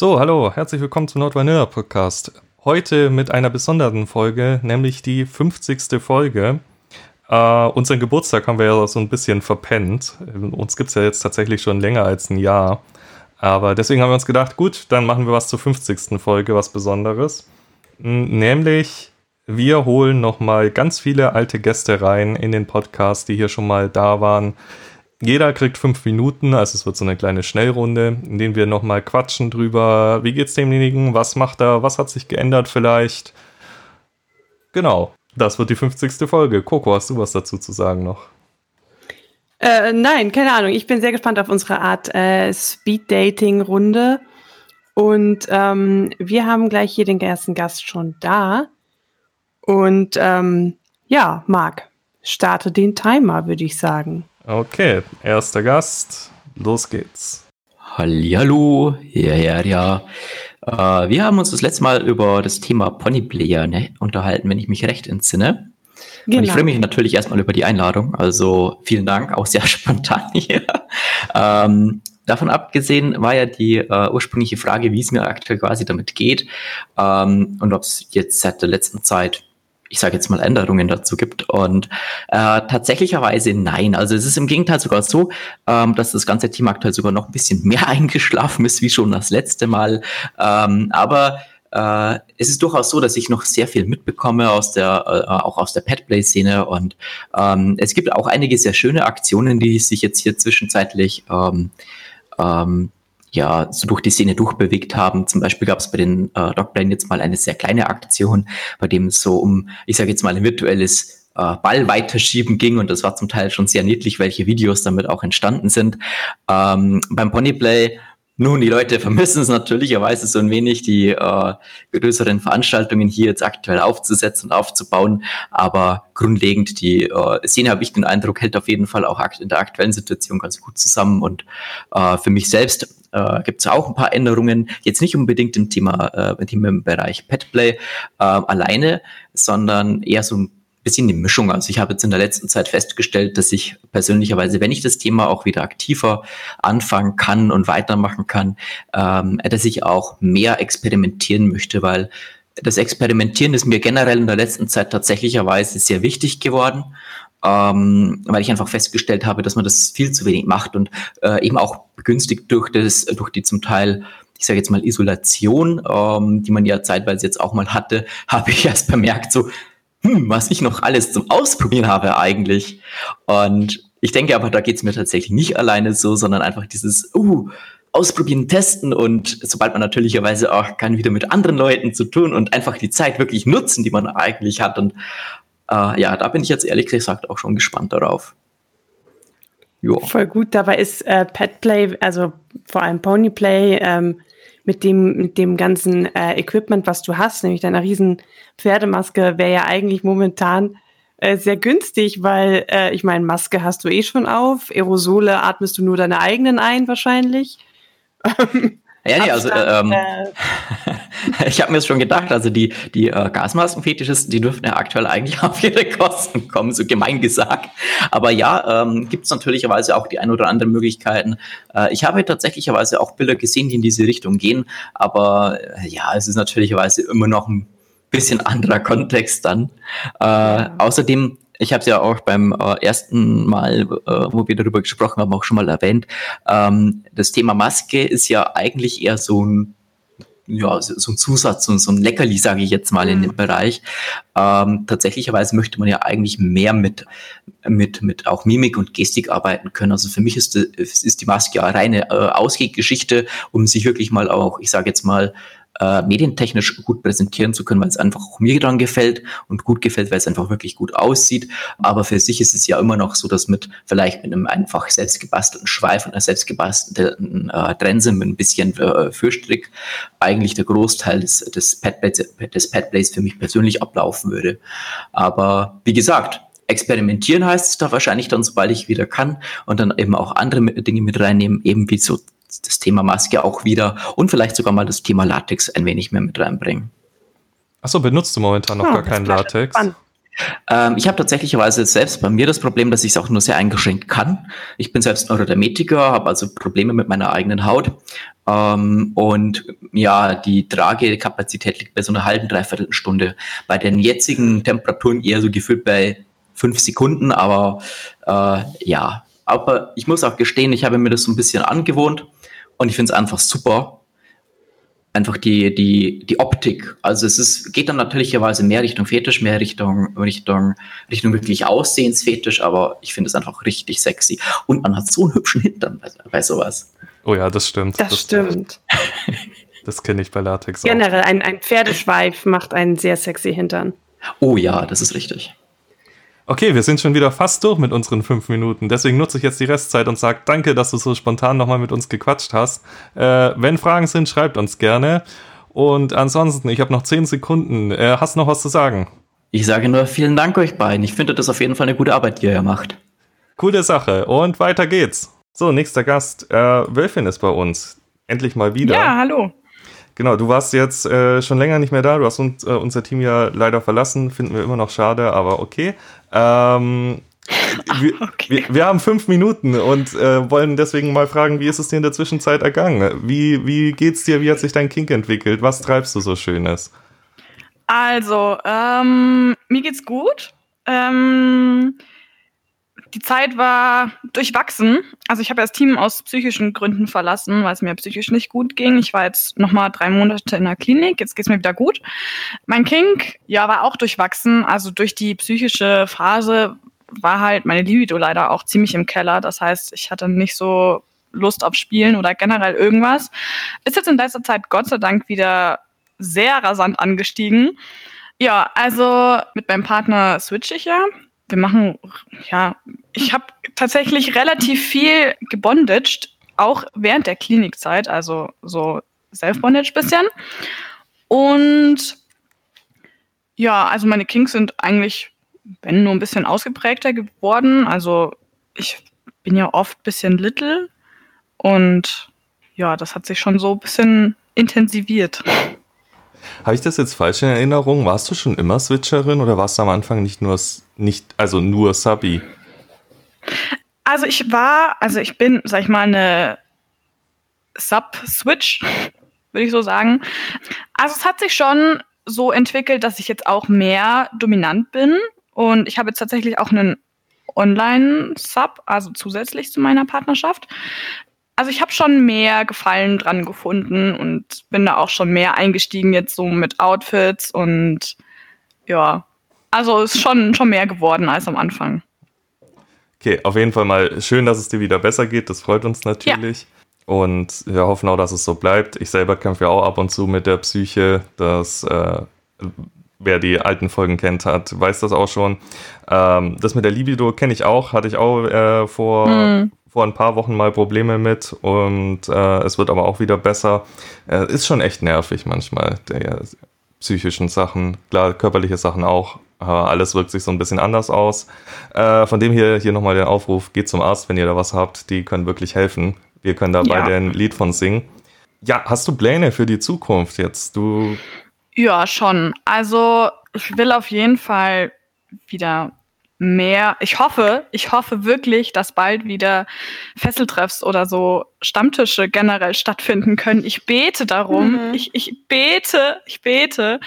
So, hallo, herzlich willkommen zum Nord Vanilla Podcast. Heute mit einer besonderen Folge, nämlich die 50. Folge. Uh, unseren Geburtstag haben wir ja so ein bisschen verpennt. Uns gibt es ja jetzt tatsächlich schon länger als ein Jahr. Aber deswegen haben wir uns gedacht, gut, dann machen wir was zur 50. Folge, was Besonderes. Nämlich, wir holen nochmal ganz viele alte Gäste rein in den Podcast, die hier schon mal da waren jeder kriegt fünf Minuten, also es wird so eine kleine Schnellrunde, in denen wir nochmal quatschen drüber, wie geht's demjenigen, was macht er, was hat sich geändert vielleicht. Genau, das wird die 50. Folge. Coco, hast du was dazu zu sagen noch? Äh, nein, keine Ahnung. Ich bin sehr gespannt auf unsere Art äh, Speed-Dating-Runde. Und ähm, wir haben gleich hier den ersten Gast schon da. Und ähm, ja, Marc, starte den Timer, würde ich sagen. Okay, erster Gast, los geht's. Hallo, ja, ja, ja. Äh, wir haben uns das letzte Mal über das Thema Ponyplayer ne, unterhalten, wenn ich mich recht entsinne. Genau. Und ich genau. freue mich natürlich erstmal über die Einladung. Also vielen Dank, auch sehr spontan hier. ähm, davon abgesehen war ja die äh, ursprüngliche Frage, wie es mir aktuell quasi damit geht ähm, und ob es jetzt seit der letzten Zeit ich sage jetzt mal, Änderungen dazu gibt. Und äh, tatsächlicherweise nein. Also es ist im Gegenteil sogar so, ähm, dass das ganze Team aktuell sogar noch ein bisschen mehr eingeschlafen ist, wie schon das letzte Mal. Ähm, aber äh, es ist durchaus so, dass ich noch sehr viel mitbekomme aus der, äh, auch aus der Petplay-Szene und ähm, es gibt auch einige sehr schöne Aktionen, die sich jetzt hier zwischenzeitlich ähm, ähm, ja so durch die Szene durchbewegt haben. Zum Beispiel gab es bei den äh, Dogplane jetzt mal eine sehr kleine Aktion, bei dem es so um, ich sage jetzt mal, ein virtuelles äh, Ball weiterschieben ging und das war zum Teil schon sehr niedlich, welche Videos damit auch entstanden sind. Ähm, beim Ponyplay nun, die Leute vermissen es natürlicherweise so ein wenig, die äh, größeren Veranstaltungen hier jetzt aktuell aufzusetzen und aufzubauen. Aber grundlegend, die äh, Szene, habe ich den Eindruck, hält auf jeden Fall auch in der aktuellen Situation ganz gut zusammen. Und äh, für mich selbst äh, gibt es auch ein paar Änderungen. Jetzt nicht unbedingt im Thema, äh, im Bereich Petplay äh, alleine, sondern eher so ein bisschen die Mischung. Also ich habe jetzt in der letzten Zeit festgestellt, dass ich persönlicherweise, wenn ich das Thema auch wieder aktiver anfangen kann und weitermachen kann, ähm, dass ich auch mehr experimentieren möchte, weil das Experimentieren ist mir generell in der letzten Zeit tatsächlicherweise sehr wichtig geworden, ähm, weil ich einfach festgestellt habe, dass man das viel zu wenig macht und äh, eben auch begünstigt durch das, durch die zum Teil ich sage jetzt mal Isolation, ähm, die man ja zeitweise jetzt auch mal hatte, habe ich erst bemerkt, so hm, was ich noch alles zum Ausprobieren habe eigentlich. Und ich denke aber, da geht es mir tatsächlich nicht alleine so, sondern einfach dieses, uh, ausprobieren, testen und sobald man natürlicherweise auch kann, wieder mit anderen Leuten zu tun und einfach die Zeit wirklich nutzen, die man eigentlich hat. Und äh, ja, da bin ich jetzt ehrlich gesagt auch schon gespannt darauf. Jo. Voll gut. Dabei ist äh, Petplay, also vor allem Ponyplay, ähm, mit dem, mit dem ganzen äh, Equipment, was du hast, nämlich deiner riesen Pferdemaske, wäre ja eigentlich momentan äh, sehr günstig, weil äh, ich meine, Maske hast du eh schon auf, Aerosole atmest du nur deine eigenen ein wahrscheinlich. Ja, nee, also ähm, äh, ich habe mir schon gedacht, also die, die äh, Gasmaskenfetischisten, die dürfen ja aktuell eigentlich auf ihre Kosten kommen, so gemein gesagt. Aber ja, ähm, gibt es natürlicherweise auch die ein oder anderen Möglichkeiten. Äh, ich habe tatsächlicherweise auch Bilder gesehen, die in diese Richtung gehen, aber äh, ja, es ist natürlicherweise immer noch ein bisschen anderer Kontext dann. Äh, ja. Außerdem ich habe es ja auch beim äh, ersten Mal, äh, wo wir darüber gesprochen haben, auch schon mal erwähnt. Ähm, das Thema Maske ist ja eigentlich eher so ein ja, so ein Zusatz, so, so ein Leckerli, sage ich jetzt mal in dem mhm. Bereich. Ähm, tatsächlicherweise möchte man ja eigentlich mehr mit, mit, mit auch Mimik und Gestik arbeiten können. Also für mich ist, die, ist die Maske ja reine äh, Ausgehgeschichte, um sich wirklich mal auch, ich sage jetzt mal, äh, medientechnisch gut präsentieren zu können, weil es einfach auch mir dann gefällt und gut gefällt, weil es einfach wirklich gut aussieht. Aber für sich ist es ja immer noch so, dass mit vielleicht mit einem einfach selbst gebastelten Schweif und einer selbst gebastelten äh, Trense mit ein bisschen äh, Fürstrick eigentlich der Großteil des, des Padplays, des Padplays für mich persönlich ablaufen würde. Aber wie gesagt, experimentieren heißt es da wahrscheinlich dann, sobald ich wieder kann und dann eben auch andere Dinge mit reinnehmen, eben wie so das Thema Maske auch wieder und vielleicht sogar mal das Thema Latex ein wenig mehr mit reinbringen. Achso, benutzt du momentan noch oh, gar keinen Latex? Ähm, ich habe tatsächlicherweise selbst bei mir das Problem, dass ich es auch nur sehr eingeschränkt kann. Ich bin selbst Neurodermetiker, habe also Probleme mit meiner eigenen Haut. Ähm, und ja, die Tragekapazität liegt bei so einer halben, dreiviertel Stunde. Bei den jetzigen Temperaturen eher so gefühlt bei fünf Sekunden, aber äh, ja. Aber ich muss auch gestehen, ich habe mir das so ein bisschen angewohnt und ich finde es einfach super, einfach die, die, die Optik. Also es ist, geht dann natürlicherweise mehr Richtung Fetisch, mehr Richtung, Richtung, Richtung wirklich Aussehensfetisch, aber ich finde es einfach richtig sexy. Und man hat so einen hübschen Hintern bei, bei sowas. Oh ja, das stimmt. Das, das stimmt. Das kenne ich bei Latex Generell, ein, ein Pferdeschweif macht einen sehr sexy Hintern. Oh ja, das ist richtig. Okay, wir sind schon wieder fast durch mit unseren fünf Minuten. Deswegen nutze ich jetzt die Restzeit und sage danke, dass du so spontan nochmal mit uns gequatscht hast. Äh, wenn Fragen sind, schreibt uns gerne. Und ansonsten, ich habe noch zehn Sekunden. Äh, hast noch was zu sagen? Ich sage nur vielen Dank euch beiden. Ich finde das auf jeden Fall eine gute Arbeit, die ihr macht. Coole Sache. Und weiter geht's. So, nächster Gast. Äh, Wölfin ist bei uns. Endlich mal wieder. Ja, hallo. Genau, du warst jetzt äh, schon länger nicht mehr da. Du hast uns, äh, unser Team ja leider verlassen. Finden wir immer noch schade, aber okay. Ähm, wir, okay. wir, wir, haben fünf Minuten und äh, wollen deswegen mal fragen, wie ist es dir in der Zwischenzeit ergangen? Wie, wie geht's dir? Wie hat sich dein Kink entwickelt? Was treibst du so Schönes? Also, ähm, mir geht's gut. Ähm, die Zeit war durchwachsen. Also ich habe das Team aus psychischen Gründen verlassen, weil es mir psychisch nicht gut ging. Ich war jetzt noch mal drei Monate in der Klinik. Jetzt geht's mir wieder gut. Mein Kink, ja, war auch durchwachsen. Also durch die psychische Phase war halt meine Libido leider auch ziemlich im Keller. Das heißt, ich hatte nicht so Lust auf Spielen oder generell irgendwas. Ist jetzt in letzter Zeit Gott sei Dank wieder sehr rasant angestiegen. Ja, also mit meinem Partner switche ich ja wir machen, ja, ich habe tatsächlich relativ viel gebondaged, auch während der Klinikzeit, also so Self-Bondage bisschen. Und ja, also meine Kings sind eigentlich, wenn nur ein bisschen ausgeprägter geworden. Also ich bin ja oft ein bisschen little und ja, das hat sich schon so ein bisschen intensiviert. Habe ich das jetzt falsch in Erinnerung? Warst du schon immer Switcherin oder warst du am Anfang nicht nur, nicht, also nur Subby? Also ich war, also ich bin, sag ich mal, eine Sub-Switch, würde ich so sagen. Also es hat sich schon so entwickelt, dass ich jetzt auch mehr dominant bin und ich habe jetzt tatsächlich auch einen Online-Sub, also zusätzlich zu meiner Partnerschaft also ich habe schon mehr Gefallen dran gefunden und bin da auch schon mehr eingestiegen jetzt so mit Outfits und ja, also ist schon, schon mehr geworden als am Anfang. Okay, auf jeden Fall mal schön, dass es dir wieder besser geht. Das freut uns natürlich. Ja. Und wir hoffen auch, dass es so bleibt. Ich selber kämpfe ja auch ab und zu mit der Psyche. Das, äh, wer die alten Folgen kennt, hat, weiß das auch schon. Ähm, das mit der Libido kenne ich auch, hatte ich auch äh, vor, mhm vor ein paar Wochen mal Probleme mit und äh, es wird aber auch wieder besser. Äh, ist schon echt nervig manchmal, der psychischen Sachen, klar, körperliche Sachen auch. Äh, alles wirkt sich so ein bisschen anders aus. Äh, von dem hier, hier nochmal der Aufruf, geht zum Arzt, wenn ihr da was habt, die können wirklich helfen. Wir können da ja. ein Lied von singen. Ja, hast du Pläne für die Zukunft jetzt? Du. Ja, schon. Also, ich will auf jeden Fall wieder mehr, ich hoffe, ich hoffe wirklich, dass bald wieder Fesseltreffs oder so Stammtische generell stattfinden können. Ich bete darum. Mhm. Ich, ich bete, ich bete,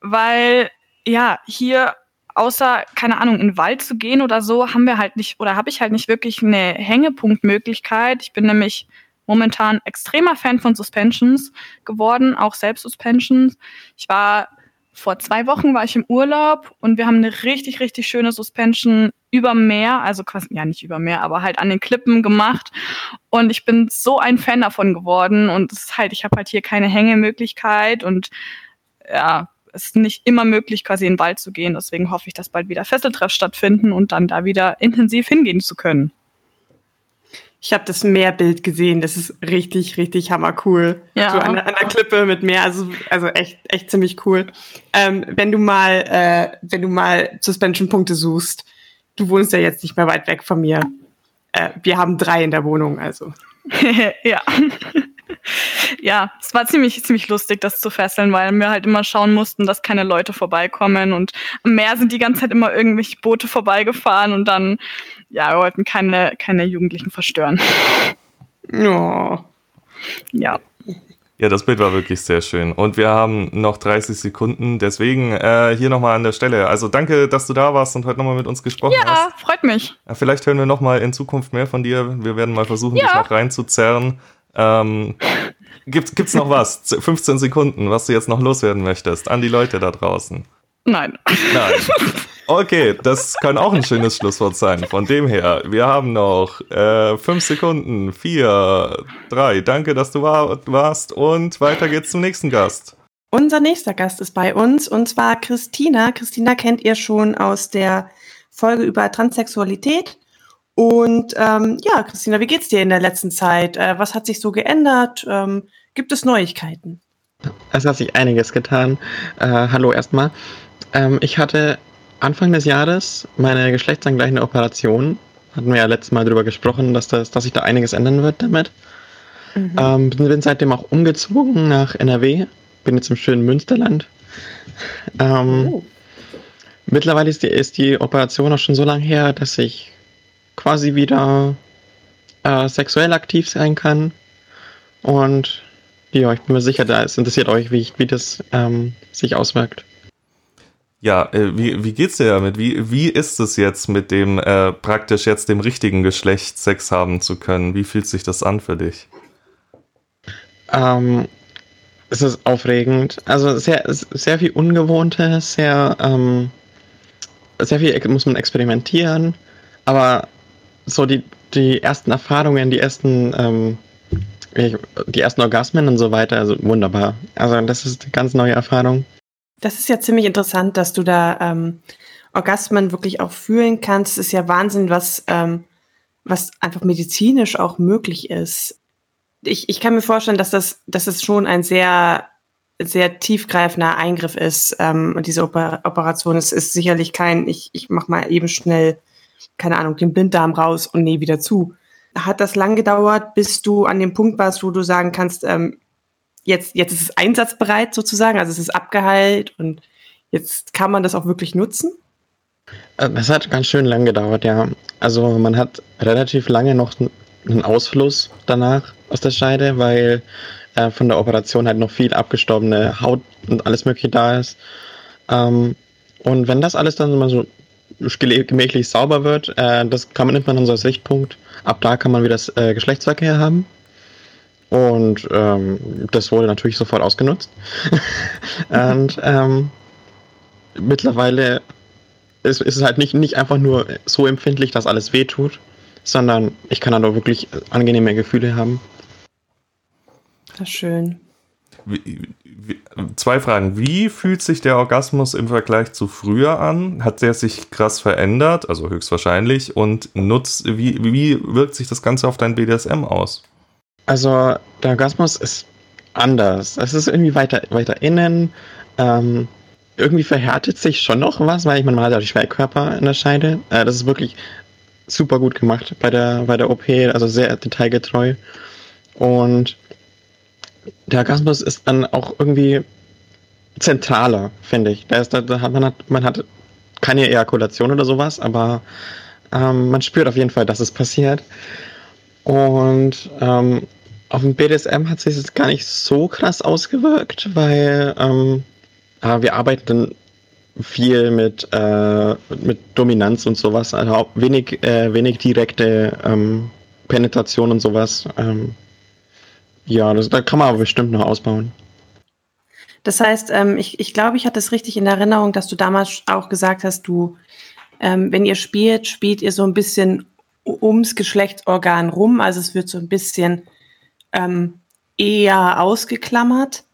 weil ja, hier außer, keine Ahnung, in den Wald zu gehen oder so, haben wir halt nicht, oder habe ich halt nicht wirklich eine Hängepunktmöglichkeit. Ich bin nämlich momentan extremer Fan von Suspensions geworden, auch Selbst-Suspensions. Ich war vor zwei Wochen war ich im Urlaub und wir haben eine richtig, richtig schöne Suspension über Meer, also quasi, ja nicht über Meer, aber halt an den Klippen gemacht. Und ich bin so ein Fan davon geworden. Und es ist halt, ich habe halt hier keine Hängemöglichkeit und ja, es ist nicht immer möglich, quasi in den Wald zu gehen. Deswegen hoffe ich, dass bald wieder Fesseltreff stattfinden und dann da wieder intensiv hingehen zu können. Ich habe das Meerbild gesehen, das ist richtig, richtig hammercool. Ja. So an, an der Klippe mit Meer, also, also echt, echt ziemlich cool. Ähm, wenn du mal, äh, wenn du mal Suspension-Punkte suchst, du wohnst ja jetzt nicht mehr weit weg von mir. Äh, wir haben drei in der Wohnung, also. ja. ja, es war ziemlich, ziemlich lustig, das zu fesseln, weil wir halt immer schauen mussten, dass keine Leute vorbeikommen. Und am Meer sind die ganze Zeit immer irgendwelche Boote vorbeigefahren und dann, ja, wir wollten keine, keine Jugendlichen verstören. Oh. Ja. Ja, das Bild war wirklich sehr schön. Und wir haben noch 30 Sekunden. Deswegen äh, hier nochmal an der Stelle. Also danke, dass du da warst und heute nochmal mit uns gesprochen ja, hast. Ja, freut mich. Vielleicht hören wir nochmal in Zukunft mehr von dir. Wir werden mal versuchen, ja. dich noch reinzuzerren. Ähm, gibt, gibt's noch was? 15 Sekunden, was du jetzt noch loswerden möchtest an die Leute da draußen? Nein. Nein. Okay, das kann auch ein schönes Schlusswort sein. Von dem her, wir haben noch äh, fünf Sekunden, vier, drei. Danke, dass du war, warst und weiter geht's zum nächsten Gast. Unser nächster Gast ist bei uns und zwar Christina. Christina kennt ihr schon aus der Folge über Transsexualität. Und ähm, ja, Christina, wie geht's dir in der letzten Zeit? Äh, was hat sich so geändert? Ähm, gibt es Neuigkeiten? Es hat sich einiges getan. Äh, hallo erstmal. Ähm, ich hatte Anfang des Jahres meine geschlechtsangleichende Operation. Hatten wir ja letztes Mal darüber gesprochen, dass, das, dass sich da einiges ändern wird damit. Mhm. Ähm, bin seitdem auch umgezogen nach NRW. Bin jetzt im schönen Münsterland. Ähm, oh. Mittlerweile ist die, ist die Operation auch schon so lange her, dass ich quasi wieder äh, sexuell aktiv sein kann. Und ja, ich bin mir sicher, da es interessiert euch, wie, wie das ähm, sich auswirkt. Ja, äh, wie, wie geht's dir damit? Wie, wie ist es jetzt mit dem äh, praktisch jetzt dem richtigen Geschlecht Sex haben zu können? Wie fühlt sich das an für dich? Ähm, es ist aufregend. Also sehr, sehr viel Ungewohntes, sehr, ähm, sehr viel muss man experimentieren, aber so die, die ersten Erfahrungen, die ersten, ähm, die ersten Orgasmen und so weiter, also wunderbar. Also das ist eine ganz neue Erfahrung. Das ist ja ziemlich interessant, dass du da ähm, Orgasmen wirklich auch fühlen kannst. Das ist ja Wahnsinn, was, ähm, was einfach medizinisch auch möglich ist. Ich, ich kann mir vorstellen, dass das, dass das schon ein sehr, sehr tiefgreifender Eingriff ist. Ähm, und diese Oper Operation es ist sicherlich kein, ich, ich mach mal eben schnell, keine Ahnung, den Blinddarm raus und nee, wieder zu. Hat das lang gedauert, bis du an dem Punkt warst, wo du sagen kannst, ähm, jetzt, jetzt ist es einsatzbereit sozusagen, also es ist abgeheilt und jetzt kann man das auch wirklich nutzen? Das äh, hat ganz schön lang gedauert, ja. Also man hat relativ lange noch einen Ausfluss danach aus der Scheide, weil äh, von der Operation halt noch viel abgestorbene Haut und alles mögliche da ist. Ähm, und wenn das alles dann mal so gemächlich sauber wird, äh, das kann man nimmt man dann so als Sichtpunkt. Ab da kann man wieder das äh, Geschlechtsverkehr haben. Und ähm, das wurde natürlich sofort ausgenutzt. und ähm, mittlerweile ist, ist, es halt nicht, nicht einfach nur so empfindlich, dass alles wehtut, sondern ich kann dann auch wirklich angenehme Gefühle haben. Das ist schön. Wie, wie, zwei Fragen. Wie fühlt sich der Orgasmus im Vergleich zu früher an? Hat der sich krass verändert? Also höchstwahrscheinlich. Und nutzt, wie, wie wirkt sich das Ganze auf dein BDSM aus? Also der Orgasmus ist anders. Es ist irgendwie weiter, weiter innen. Ähm, irgendwie verhärtet sich schon noch was, weil ich meine, man hat ja die Schwerkörper in der Scheide. Äh, das ist wirklich super gut gemacht bei der, bei der OP, also sehr detailgetreu. Und der Orgasmus ist dann auch irgendwie zentraler, finde ich. Da ist, da, da hat, man, hat, man hat keine Ejakulation oder sowas, aber ähm, man spürt auf jeden Fall, dass es passiert. Und ähm, auf dem BDSM hat sich das gar nicht so krass ausgewirkt, weil ähm, wir arbeiten viel mit, äh, mit Dominanz und sowas, also wenig, äh, wenig direkte ähm, Penetration und sowas. Ähm, ja, das, da kann man aber bestimmt noch ausbauen. Das heißt, ähm, ich, ich glaube, ich hatte es richtig in Erinnerung, dass du damals auch gesagt hast, du, ähm, wenn ihr spielt, spielt ihr so ein bisschen ums Geschlechtsorgan rum. Also es wird so ein bisschen ähm, eher ausgeklammert.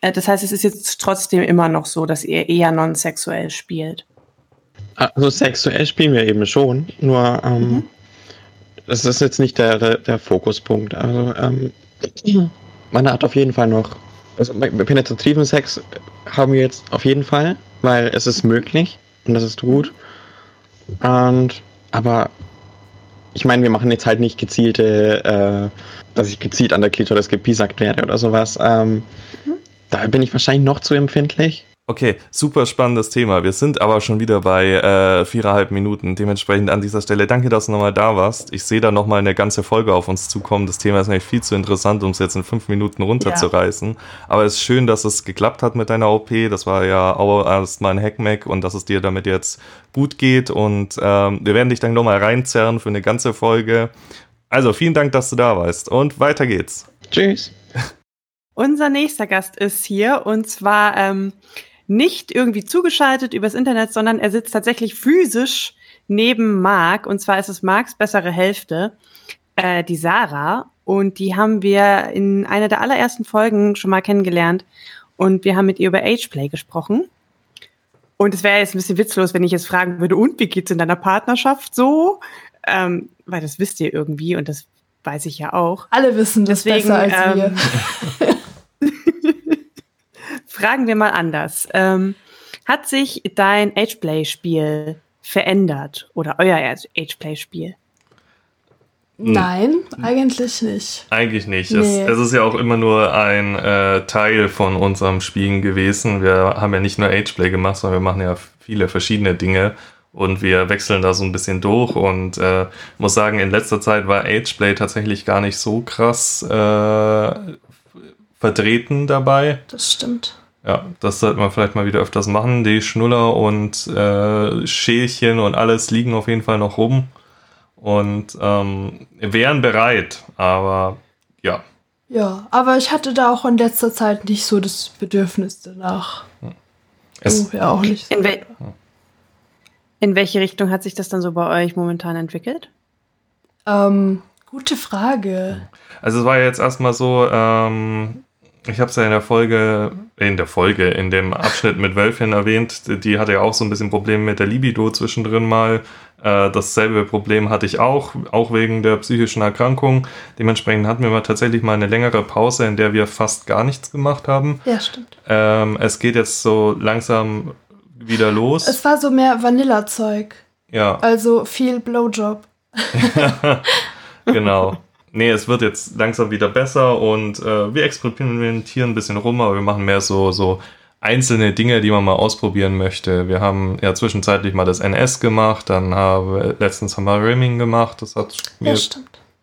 Äh, das heißt, es ist jetzt trotzdem immer noch so, dass ihr eher non-sexuell spielt. Also sexuell spielen wir eben schon, nur ähm, mhm. das ist jetzt nicht der, der Fokuspunkt. Also ähm, man hat auf jeden Fall noch, also penetrativen Sex haben wir jetzt auf jeden Fall, weil es ist möglich und das ist gut. Und aber ich meine, wir machen jetzt halt nicht gezielte, äh, dass ich gezielt an der Klitoris gepiesackt werde oder sowas. Ähm, mhm. Da bin ich wahrscheinlich noch zu empfindlich. Okay, super spannendes Thema. Wir sind aber schon wieder bei äh, viereinhalb Minuten. Dementsprechend an dieser Stelle danke, dass du nochmal da warst. Ich sehe da nochmal eine ganze Folge auf uns zukommen. Das Thema ist nämlich viel zu interessant, um es jetzt in fünf Minuten runterzureißen. Ja. Aber es ist schön, dass es geklappt hat mit deiner OP. Das war ja auch erstmal ein Hackmack und dass es dir damit jetzt gut geht. Und ähm, wir werden dich dann nochmal reinzerren für eine ganze Folge. Also vielen Dank, dass du da warst. Und weiter geht's. Tschüss. Unser nächster Gast ist hier und zwar ähm, nicht irgendwie zugeschaltet übers Internet, sondern er sitzt tatsächlich physisch neben Marc. Und zwar ist es Marcs bessere Hälfte, äh, die Sarah. Und die haben wir in einer der allerersten Folgen schon mal kennengelernt. Und wir haben mit ihr über Ageplay gesprochen. Und es wäre jetzt ein bisschen witzlos, wenn ich jetzt fragen würde, und wie geht's in deiner Partnerschaft so? Ähm, weil das wisst ihr irgendwie und das weiß ich ja auch. Alle wissen das Deswegen, besser als ähm, wir. fragen wir mal anders. Ähm, hat sich dein Ageplay-Spiel verändert oder euer Ageplay-Spiel? Hm. Nein, eigentlich nicht. Eigentlich nicht. Nee. Es, es, ist ja auch immer nur ein äh, Teil von unserem Spielen gewesen. Wir haben ja nicht nur Ageplay gemacht, sondern wir machen ja viele verschiedene Dinge und wir wechseln da so ein bisschen durch und äh, muss sagen, in letzter Zeit war Ageplay tatsächlich gar nicht so krass äh, vertreten dabei. Das stimmt. Ja, das sollte man vielleicht mal wieder öfters machen. Die Schnuller und äh, Schälchen und alles liegen auf jeden Fall noch rum und ähm, wären bereit, aber ja. Ja, aber ich hatte da auch in letzter Zeit nicht so das Bedürfnis danach. Es oh, ja, auch nicht. So. In, wel in, welche Richtung hat sich das dann so bei euch momentan entwickelt? Ähm, gute Frage. Also es war jetzt erstmal so, ähm, ich habe es ja in der Folge, in der Folge, in dem Abschnitt mit Wölfchen erwähnt, die hatte ja auch so ein bisschen Probleme mit der Libido zwischendrin mal. Äh, dasselbe Problem hatte ich auch, auch wegen der psychischen Erkrankung. Dementsprechend hatten wir mal tatsächlich mal eine längere Pause, in der wir fast gar nichts gemacht haben. Ja, stimmt. Ähm, es geht jetzt so langsam wieder los. Es war so mehr Vanilla-Zeug. Ja. Also viel Blowjob. genau nee, es wird jetzt langsam wieder besser und äh, wir experimentieren ein bisschen rum, aber wir machen mehr so, so einzelne Dinge, die man mal ausprobieren möchte. Wir haben ja zwischenzeitlich mal das NS gemacht, dann haben letztens haben wir Rimming gemacht, das hat mir ja,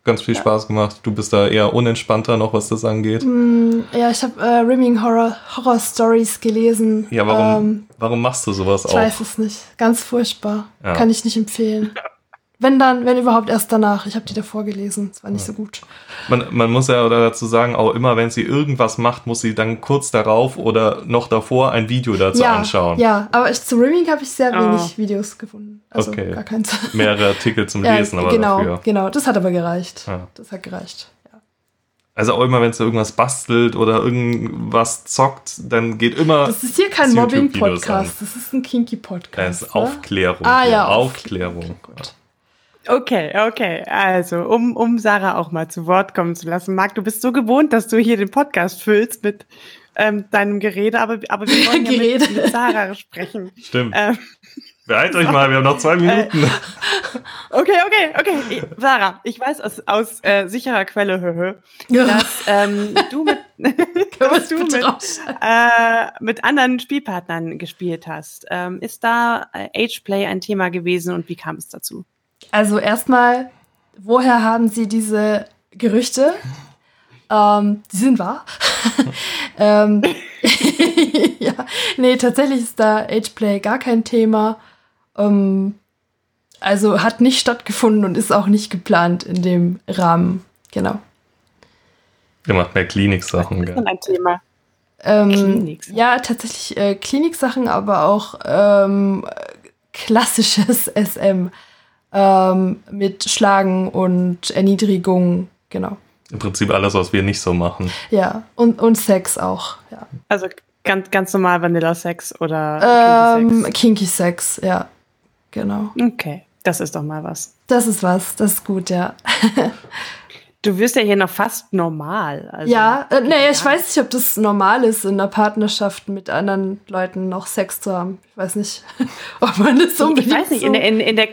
ganz viel ja. Spaß gemacht. Du bist da eher unentspannter noch, was das angeht. Mm, ja, ich habe äh, Rimming Horror, Horror Stories gelesen. Ja, warum, ähm, warum machst du sowas ich auch? Ich weiß es nicht. Ganz furchtbar. Ja. Kann ich nicht empfehlen. Wenn dann, wenn überhaupt erst danach. Ich habe die davor gelesen. Es war nicht so gut. Man, man muss ja dazu sagen, auch immer wenn sie irgendwas macht, muss sie dann kurz darauf oder noch davor ein Video dazu ja, anschauen. Ja, aber ich, zu Rimming habe ich sehr oh. wenig Videos gefunden. Also okay. gar keins. Mehrere Artikel zum Lesen, ja, aber genau, dafür. Genau, das hat aber gereicht. Ja. Das hat gereicht. Also auch immer, wenn sie irgendwas bastelt oder irgendwas zockt, dann geht immer. Das ist hier kein Mobbing-Podcast, das ist ein Kinky-Podcast. Das ist ne? Aufklärung. Ah ja, Aufklärung. Okay, gut. Okay, okay. Also, um, um Sarah auch mal zu Wort kommen zu lassen. Marc, du bist so gewohnt, dass du hier den Podcast füllst mit ähm, deinem Gerede, aber, aber wir wollen ja mit, mit, Sarah sprechen. Stimmt. Ähm, Beeilt euch mal, wir haben noch zwei Minuten. Äh, okay, okay, okay. Sarah, ich weiß aus, aus äh, sicherer Quelle, dass ähm, du mit, dass du mit, äh, mit anderen Spielpartnern gespielt hast. Ähm, ist da äh, Ageplay ein Thema gewesen und wie kam es dazu? Also erstmal, woher haben Sie diese Gerüchte? Ähm, die sind wahr. ähm, ja, nee, tatsächlich ist da Ageplay gar kein Thema. Ähm, also hat nicht stattgefunden und ist auch nicht geplant in dem Rahmen. Genau. Ihr macht mehr Kliniksachen, gell? ein Thema. Ähm, Kliniksachen. Ja, tatsächlich äh, Kliniksachen, aber auch ähm, klassisches SM ähm, mit Schlagen und Erniedrigung, genau. Im Prinzip alles, was wir nicht so machen. Ja, und, und Sex auch, ja. Also ganz, ganz normal Vanilla-Sex oder ähm, Kinky Sex? Kinky Sex, ja, genau. Okay, das ist doch mal was. Das ist was, das ist gut, ja. Du wirst ja hier noch fast normal. Also ja, äh, nee, ich weiß nicht, ob das normal ist, in einer Partnerschaft mit anderen Leuten noch Sex zu haben. Ich weiß nicht, ob man das unbedingt Ich weiß nicht, so in, in, in, der,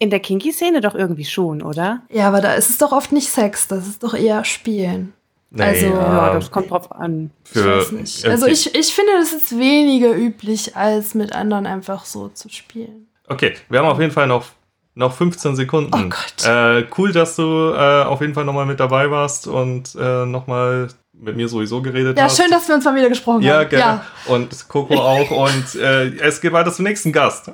in der Kinky-Szene doch irgendwie schon, oder? Ja, aber da ist es doch oft nicht Sex, das ist doch eher Spielen. Nee, also, ja, das kommt drauf an. Für, ich nicht. Also ich, ich finde, das ist weniger üblich, als mit anderen einfach so zu spielen. Okay, wir haben auf jeden Fall noch, noch 15 Sekunden. Oh Gott. Äh, cool, dass du äh, auf jeden Fall nochmal mit dabei warst und äh, nochmal mit mir sowieso geredet ja, hast. Ja, schön, dass wir uns mal wieder gesprochen ja, haben. Gerne. Ja, Und Coco auch. und äh, es geht weiter zum nächsten Gast.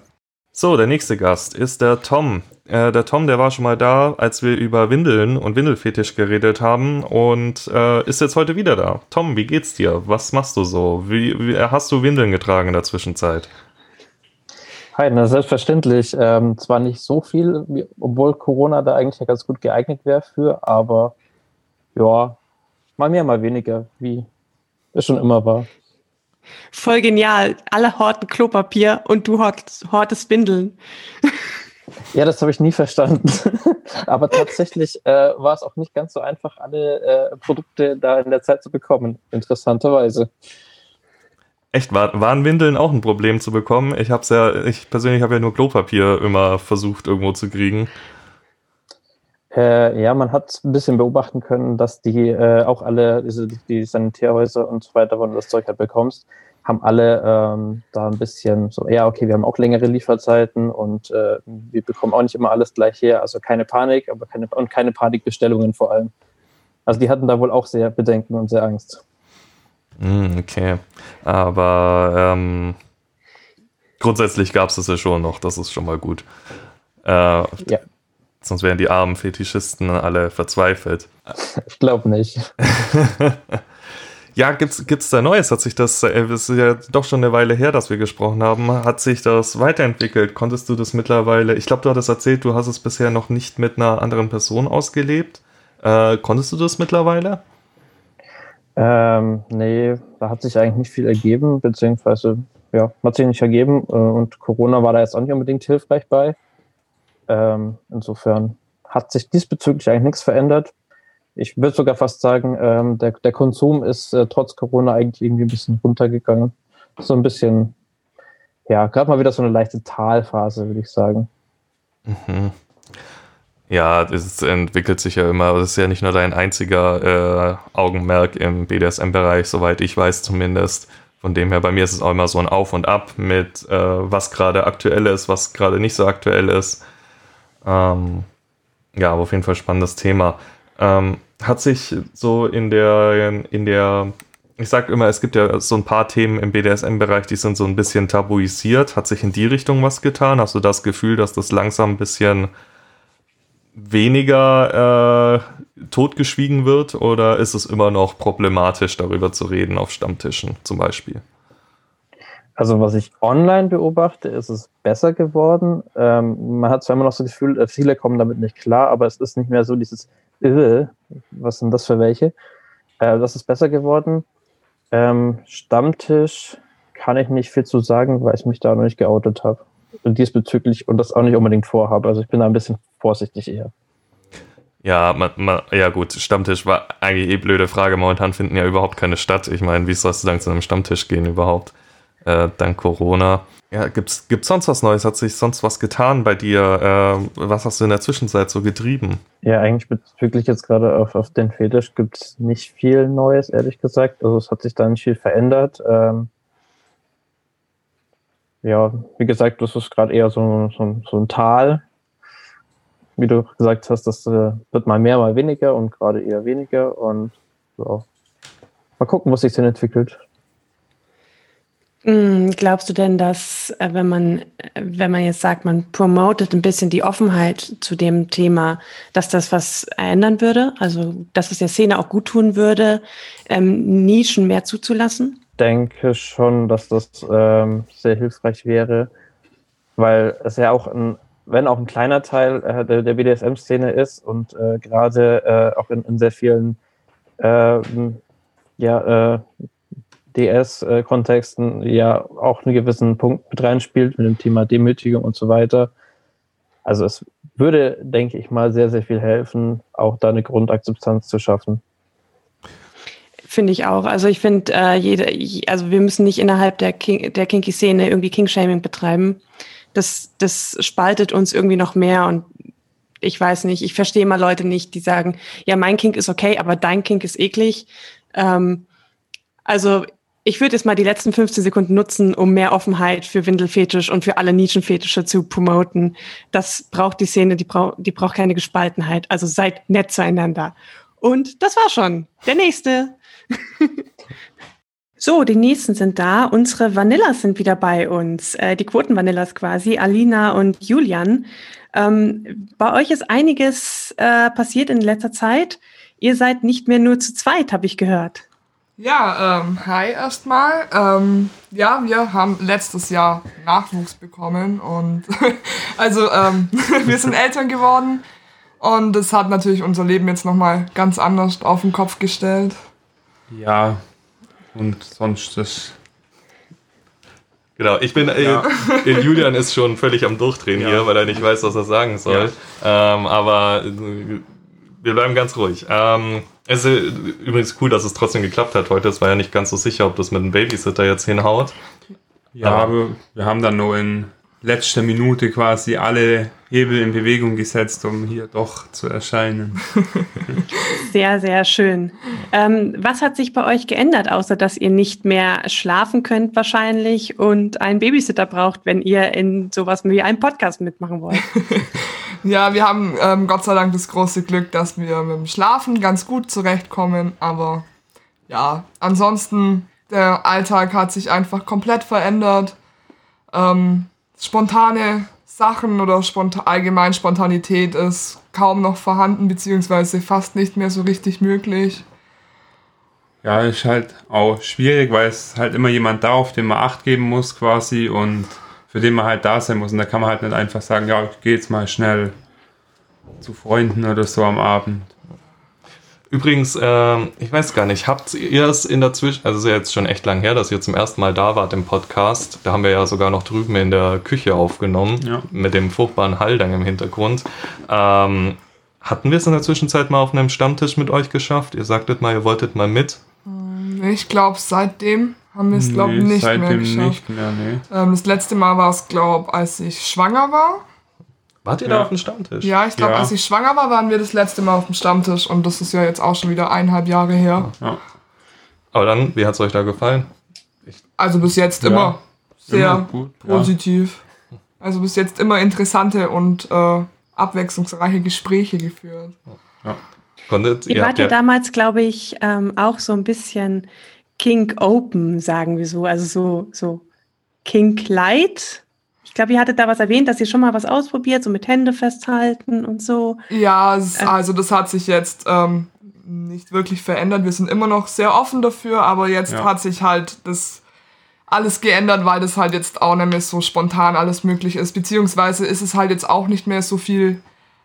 So, der nächste Gast ist der Tom. Äh, der Tom, der war schon mal da, als wir über Windeln und Windelfetisch geredet haben und äh, ist jetzt heute wieder da. Tom, wie geht's dir? Was machst du so? Wie, wie hast du Windeln getragen in der Zwischenzeit? Hi, na selbstverständlich. Ähm, zwar nicht so viel, obwohl Corona da eigentlich ja ganz gut geeignet wäre für, aber ja, mal mehr, mal weniger, wie es schon immer war. Voll genial. Alle horten Klopapier und du hortest Windeln. Ja, das habe ich nie verstanden. Aber tatsächlich äh, war es auch nicht ganz so einfach, alle äh, Produkte da in der Zeit zu bekommen, interessanterweise. Echt, war, waren Windeln auch ein Problem zu bekommen? Ich hab's ja, ich persönlich habe ja nur Klopapier immer versucht irgendwo zu kriegen. Äh, ja, man hat ein bisschen beobachten können, dass die äh, auch alle, diese, die Sanitärhäuser und so weiter, wo du das Zeug halt bekommst, haben alle ähm, da ein bisschen so, ja, okay, wir haben auch längere Lieferzeiten und äh, wir bekommen auch nicht immer alles gleich her. Also keine Panik, aber keine und keine Panikbestellungen vor allem. Also die hatten da wohl auch sehr Bedenken und sehr Angst. Mm, okay. Aber ähm, grundsätzlich gab es das ja schon noch, das ist schon mal gut. Äh, ja. Sonst wären die armen Fetischisten alle verzweifelt. Ich glaube nicht. Ja, gibt's, gibt's da Neues? Hat sich das, äh, es ist ja doch schon eine Weile her, dass wir gesprochen haben. Hat sich das weiterentwickelt? Konntest du das mittlerweile, ich glaube, du hattest erzählt, du hast es bisher noch nicht mit einer anderen Person ausgelebt. Äh, konntest du das mittlerweile? Ähm, nee, da hat sich eigentlich nicht viel ergeben, beziehungsweise, ja, hat sich nicht ergeben äh, und Corona war da jetzt auch nicht unbedingt hilfreich bei. Ähm, insofern hat sich diesbezüglich eigentlich nichts verändert ich würde sogar fast sagen, ähm, der, der Konsum ist äh, trotz Corona eigentlich irgendwie ein bisschen runtergegangen. So ein bisschen, ja, gerade mal wieder so eine leichte Talphase, würde ich sagen. Mhm. Ja, es entwickelt sich ja immer. Es ist ja nicht nur dein einziger äh, Augenmerk im BDSM-Bereich, soweit ich weiß zumindest. Von dem her, bei mir ist es auch immer so ein Auf und Ab mit, äh, was gerade aktuell ist, was gerade nicht so aktuell ist. Ähm, ja, aber auf jeden Fall spannendes Thema. Ähm, hat sich so in der, in der, ich sag immer, es gibt ja so ein paar Themen im BDSM-Bereich, die sind so ein bisschen tabuisiert. Hat sich in die Richtung was getan? Hast du das Gefühl, dass das langsam ein bisschen weniger äh, totgeschwiegen wird oder ist es immer noch problematisch, darüber zu reden auf Stammtischen zum Beispiel? Also was ich online beobachte, ist es besser geworden. Ähm, man hat zwar immer noch so das Gefühl, äh, viele kommen damit nicht klar, aber es ist nicht mehr so dieses äh, was sind das für welche? Äh, das ist besser geworden. Ähm, Stammtisch kann ich nicht viel zu sagen, weil ich mich da noch nicht geoutet habe. Und diesbezüglich und das auch nicht unbedingt vorhabe. Also ich bin da ein bisschen vorsichtig eher. Ja, man, man, ja gut, Stammtisch war eigentlich eh blöde Frage. Momentan finden ja überhaupt keine statt. Ich meine, wie sollst du dann zu einem Stammtisch gehen überhaupt? Äh, dank Corona. Ja, gibt's, gibt's sonst was Neues? Hat sich sonst was getan bei dir? Äh, was hast du in der Zwischenzeit so getrieben? Ja, eigentlich bezüglich jetzt gerade auf, auf den Fetisch gibt's nicht viel Neues, ehrlich gesagt. Also es hat sich da nicht viel verändert. Ähm ja, wie gesagt, das ist gerade eher so, so, so, ein Tal. Wie du gesagt hast, das äh, wird mal mehr, mal weniger und gerade eher weniger. Und ja, mal gucken, was sich denn entwickelt. Hm, glaubst du denn, dass äh, wenn man, wenn man jetzt sagt, man promotet ein bisschen die Offenheit zu dem Thema, dass das was ändern würde? Also, dass es der Szene auch gut tun würde, ähm, Nischen mehr zuzulassen? Ich denke schon, dass das ähm, sehr hilfreich wäre, weil es ja auch ein, wenn auch ein kleiner Teil äh, der, der BDSM-Szene ist und äh, gerade äh, auch in, in, sehr vielen ähm, ja, äh, DS-Kontexten ja auch einen gewissen Punkt mit reinspielt, mit dem Thema Demütigung und so weiter. Also es würde, denke ich mal, sehr, sehr viel helfen, auch da eine Grundakzeptanz zu schaffen. Finde ich auch. Also ich finde, äh, jede, also wir müssen nicht innerhalb der, King, der Kinky-Szene irgendwie King-Shaming betreiben. das, das spaltet uns irgendwie noch mehr und ich weiß nicht, ich verstehe immer Leute nicht, die sagen, ja, mein Kink ist okay, aber dein Kink ist eklig. Ähm, also ich würde jetzt mal die letzten 15 Sekunden nutzen, um mehr Offenheit für Windelfetisch und für alle Nischenfetische zu promoten. Das braucht die Szene, die, braucht die braucht keine Gespaltenheit. Also seid nett zueinander. Und das war schon. Der nächste. so, die nächsten sind da. Unsere Vanillas sind wieder bei uns. Äh, die Quotenvanillas quasi. Alina und Julian. Ähm, bei euch ist einiges äh, passiert in letzter Zeit. Ihr seid nicht mehr nur zu zweit, habe ich gehört. Ja, ähm, hi erstmal. Ähm, ja, wir haben letztes Jahr Nachwuchs bekommen und also ähm, wir sind Eltern geworden und das hat natürlich unser Leben jetzt nochmal ganz anders auf den Kopf gestellt. Ja, und sonst das. Genau, ich bin, äh, ja. äh, Julian ist schon völlig am Durchdrehen ja. hier, weil er nicht weiß, was er sagen soll. Ja. Ähm, aber äh, wir bleiben ganz ruhig. Ähm, es ist übrigens cool, dass es trotzdem geklappt hat heute. Es war ja nicht ganz so sicher, ob das mit einem Babysitter jetzt hinhaut. Ja, aber wir haben dann nur in letzter Minute quasi alle Hebel in Bewegung gesetzt, um hier doch zu erscheinen. Sehr, sehr schön. Ähm, was hat sich bei euch geändert, außer dass ihr nicht mehr schlafen könnt wahrscheinlich und einen Babysitter braucht, wenn ihr in sowas wie einem Podcast mitmachen wollt? Ja, wir haben ähm, Gott sei Dank das große Glück, dass wir mit dem Schlafen ganz gut zurechtkommen. Aber ja, ansonsten, der Alltag hat sich einfach komplett verändert. Ähm, spontane Sachen oder spontan, allgemein Spontanität ist kaum noch vorhanden, beziehungsweise fast nicht mehr so richtig möglich. Ja, ist halt auch schwierig, weil es halt immer jemand da, auf den man Acht geben muss quasi und für den man halt da sein muss. Und da kann man halt nicht einfach sagen, ja, ich gehe jetzt mal schnell zu Freunden oder so am Abend. Übrigens, äh, ich weiß gar nicht, habt ihr es in der Zwischen, also es ist ja jetzt schon echt lang her, dass ihr zum ersten Mal da wart im Podcast. Da haben wir ja sogar noch drüben in der Küche aufgenommen, ja. mit dem furchtbaren Hall dann im Hintergrund. Ähm, hatten wir es in der Zwischenzeit mal auf einem Stammtisch mit euch geschafft? Ihr sagtet mal, ihr wolltet mal mit. Ich glaube, seitdem haben wir es, glaube ich, nee, nicht mehr geschafft. Nicht mehr, nee. ähm, das letzte Mal war es, glaube ich, als ich schwanger war. Wart ihr ja. da auf dem Stammtisch? Ja, ich glaube, ja. als ich schwanger war, waren wir das letzte Mal auf dem Stammtisch und das ist ja jetzt auch schon wieder eineinhalb Jahre her. Ja. Aber dann, wie hat es euch da gefallen? Ich also bis jetzt immer sehr immer gut, positiv. Also bis jetzt immer interessante und äh, abwechslungsreiche Gespräche geführt. Ja. Konntet, ihr, ihr wart ja damals, glaube ich, ähm, auch so ein bisschen Kink Open, sagen wir so. Also so, so Kink Light. Ich glaube, ihr hattet da was erwähnt, dass ihr schon mal was ausprobiert, so mit Hände festhalten und so. Ja, also das hat sich jetzt ähm, nicht wirklich verändert. Wir sind immer noch sehr offen dafür, aber jetzt ja. hat sich halt das alles geändert, weil das halt jetzt auch nicht mehr so spontan alles möglich ist. Beziehungsweise ist es halt jetzt auch nicht mehr so viel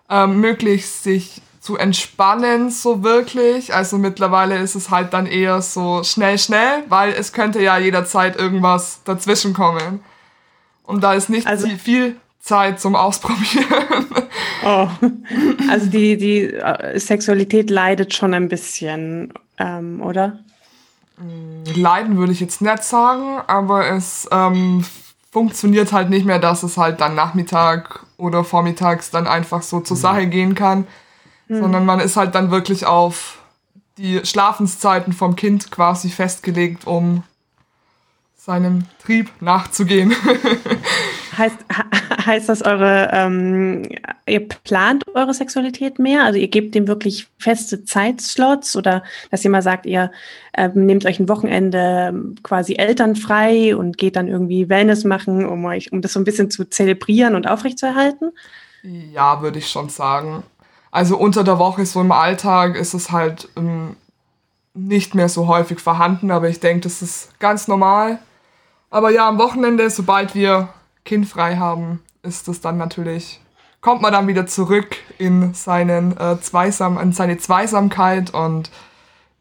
ähm, möglich, sich zu entspannen, so wirklich. Also mittlerweile ist es halt dann eher so schnell, schnell, weil es könnte ja jederzeit irgendwas dazwischen kommen. Und da ist nicht also, viel Zeit zum Ausprobieren. Oh. Also die, die äh, Sexualität leidet schon ein bisschen, ähm, oder? Leiden würde ich jetzt nicht sagen, aber es ähm, funktioniert halt nicht mehr, dass es halt dann Nachmittag oder vormittags dann einfach so zur mhm. Sache gehen kann mhm. sondern man ist halt dann wirklich auf die Schlafenszeiten vom Kind quasi festgelegt, um seinem Trieb nachzugehen. heißt, heißt das eure, ähm, ihr plant eure Sexualität mehr? Also ihr gebt dem wirklich feste Zeitslots oder dass ihr mal sagt, ihr ähm, nehmt euch ein Wochenende ähm, quasi elternfrei und geht dann irgendwie Wellness machen, um euch, um das so ein bisschen zu zelebrieren und aufrechtzuerhalten? Ja, würde ich schon sagen. Also unter der Woche, so im Alltag, ist es halt ähm, nicht mehr so häufig vorhanden, aber ich denke, das ist ganz normal. Aber ja, am Wochenende, sobald wir Kind frei haben, ist das dann natürlich, kommt man dann wieder zurück in, seinen, äh, Zweisam, in seine Zweisamkeit und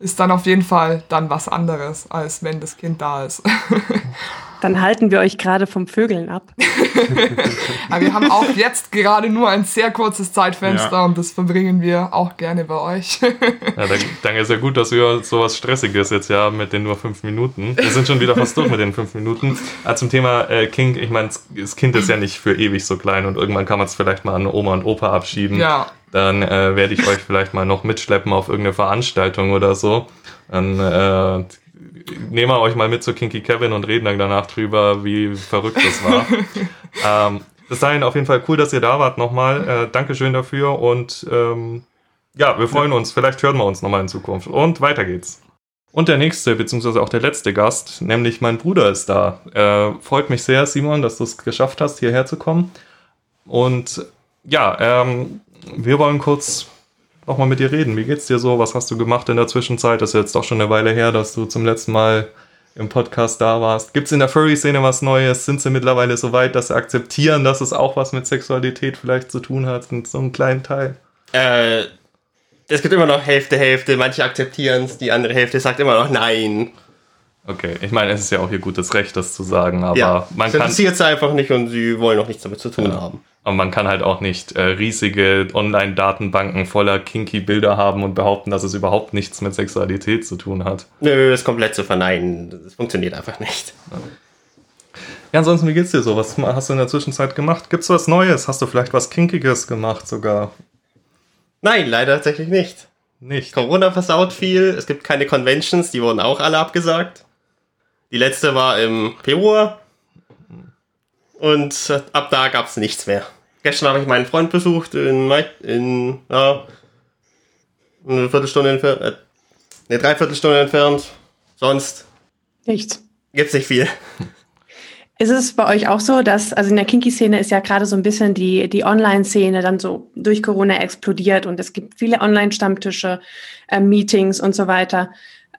ist dann auf jeden Fall dann was anderes, als wenn das Kind da ist. Dann halten wir euch gerade vom Vögeln ab. Aber wir haben auch jetzt gerade nur ein sehr kurzes Zeitfenster ja. und das verbringen wir auch gerne bei euch. ja, dann, dann, ist ja gut, dass wir sowas Stressiges jetzt ja mit den nur fünf Minuten. Wir sind schon wieder fast durch mit den fünf Minuten. Aber zum Thema äh, King, ich meine, das Kind ist ja nicht für ewig so klein und irgendwann kann man es vielleicht mal an Oma und Opa abschieben. Ja. Dann äh, werde ich euch vielleicht mal noch mitschleppen auf irgendeine Veranstaltung oder so. Dann äh, nehmen wir euch mal mit zu Kinky Kevin und reden dann danach drüber, wie verrückt das war. ähm, bis dahin auf jeden Fall cool, dass ihr da wart nochmal. Äh, Dankeschön dafür und ähm, ja, wir freuen uns. Vielleicht hören wir uns nochmal in Zukunft. Und weiter geht's. Und der nächste, beziehungsweise auch der letzte Gast, nämlich mein Bruder ist da. Äh, freut mich sehr, Simon, dass du es geschafft hast, hierher zu kommen. Und ja, ähm, wir wollen kurz auch mal mit dir reden. Wie geht's dir so? Was hast du gemacht in der Zwischenzeit? Das ist jetzt doch schon eine Weile her, dass du zum letzten Mal im Podcast da warst. Gibt's in der Furry-Szene was Neues? Sind sie mittlerweile so weit, dass sie akzeptieren, dass es auch was mit Sexualität vielleicht zu tun hat, in so einem kleinen Teil? Äh, es gibt immer noch Hälfte, Hälfte. Manche akzeptieren es, die andere Hälfte sagt immer noch Nein. Okay, ich meine, es ist ja auch ihr gutes Recht, das zu sagen, aber ja, man kann. interessiert es einfach nicht und sie wollen auch nichts damit zu tun ja. haben. Aber man kann halt auch nicht äh, riesige Online-Datenbanken voller kinky Bilder haben und behaupten, dass es überhaupt nichts mit Sexualität zu tun hat. Nö, das ist komplett zu verneinen. Das funktioniert einfach nicht. Ja, ansonsten, wie geht's dir so? Was hast du in der Zwischenzeit gemacht? Gibt's was Neues? Hast du vielleicht was Kinkiges gemacht sogar? Nein, leider tatsächlich nicht. Nicht. Corona versaut viel. Es gibt keine Conventions, die wurden auch alle abgesagt. Die letzte war im Februar. Und ab da gab es nichts mehr. Gestern habe ich meinen Freund besucht in, in ja, eine Viertelstunde entfernt, äh, eine Dreiviertelstunde entfernt. Sonst nichts. Gibt's nicht viel. Ist es bei euch auch so, dass, also in der Kinky-Szene ist ja gerade so ein bisschen die, die Online-Szene dann so durch Corona explodiert und es gibt viele Online-Stammtische, äh, Meetings und so weiter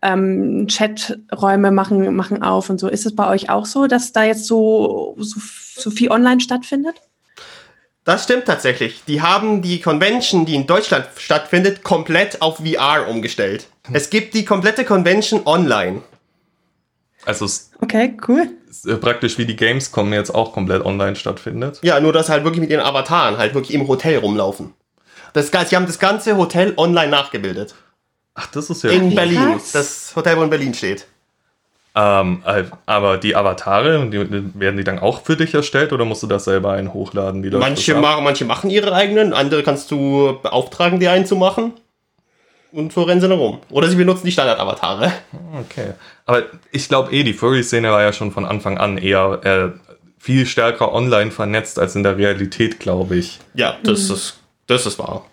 ähm, Chaträume machen, machen auf und so. Ist es bei euch auch so, dass da jetzt so, so, so viel online stattfindet? Das stimmt tatsächlich. Die haben die Convention, die in Deutschland stattfindet, komplett auf VR umgestellt. Hm. Es gibt die komplette Convention online. Also es okay, cool. Ist äh, praktisch wie die Gamescom jetzt auch komplett online stattfindet. Ja, nur dass halt wirklich mit ihren Avataren halt wirklich im Hotel rumlaufen. Das, sie haben das ganze Hotel online nachgebildet. Ach, das ist ja In cool. Berlin. Das Hotel, wo in Berlin steht. Ähm, äh, aber die Avatare, die, werden die dann auch für dich erstellt oder musst du das selber einen hochladen? manche, machen, manche machen ihre eigenen, andere kannst du beauftragen, die einen zu machen. Und so rennen sie dann rum. Oder sie benutzen die Standard-Avatare. Okay. Aber ich glaube eh, die Furry-Szene war ja schon von Anfang an eher äh, viel stärker online vernetzt als in der Realität, glaube ich. Ja, das, mhm. ist, das ist wahr.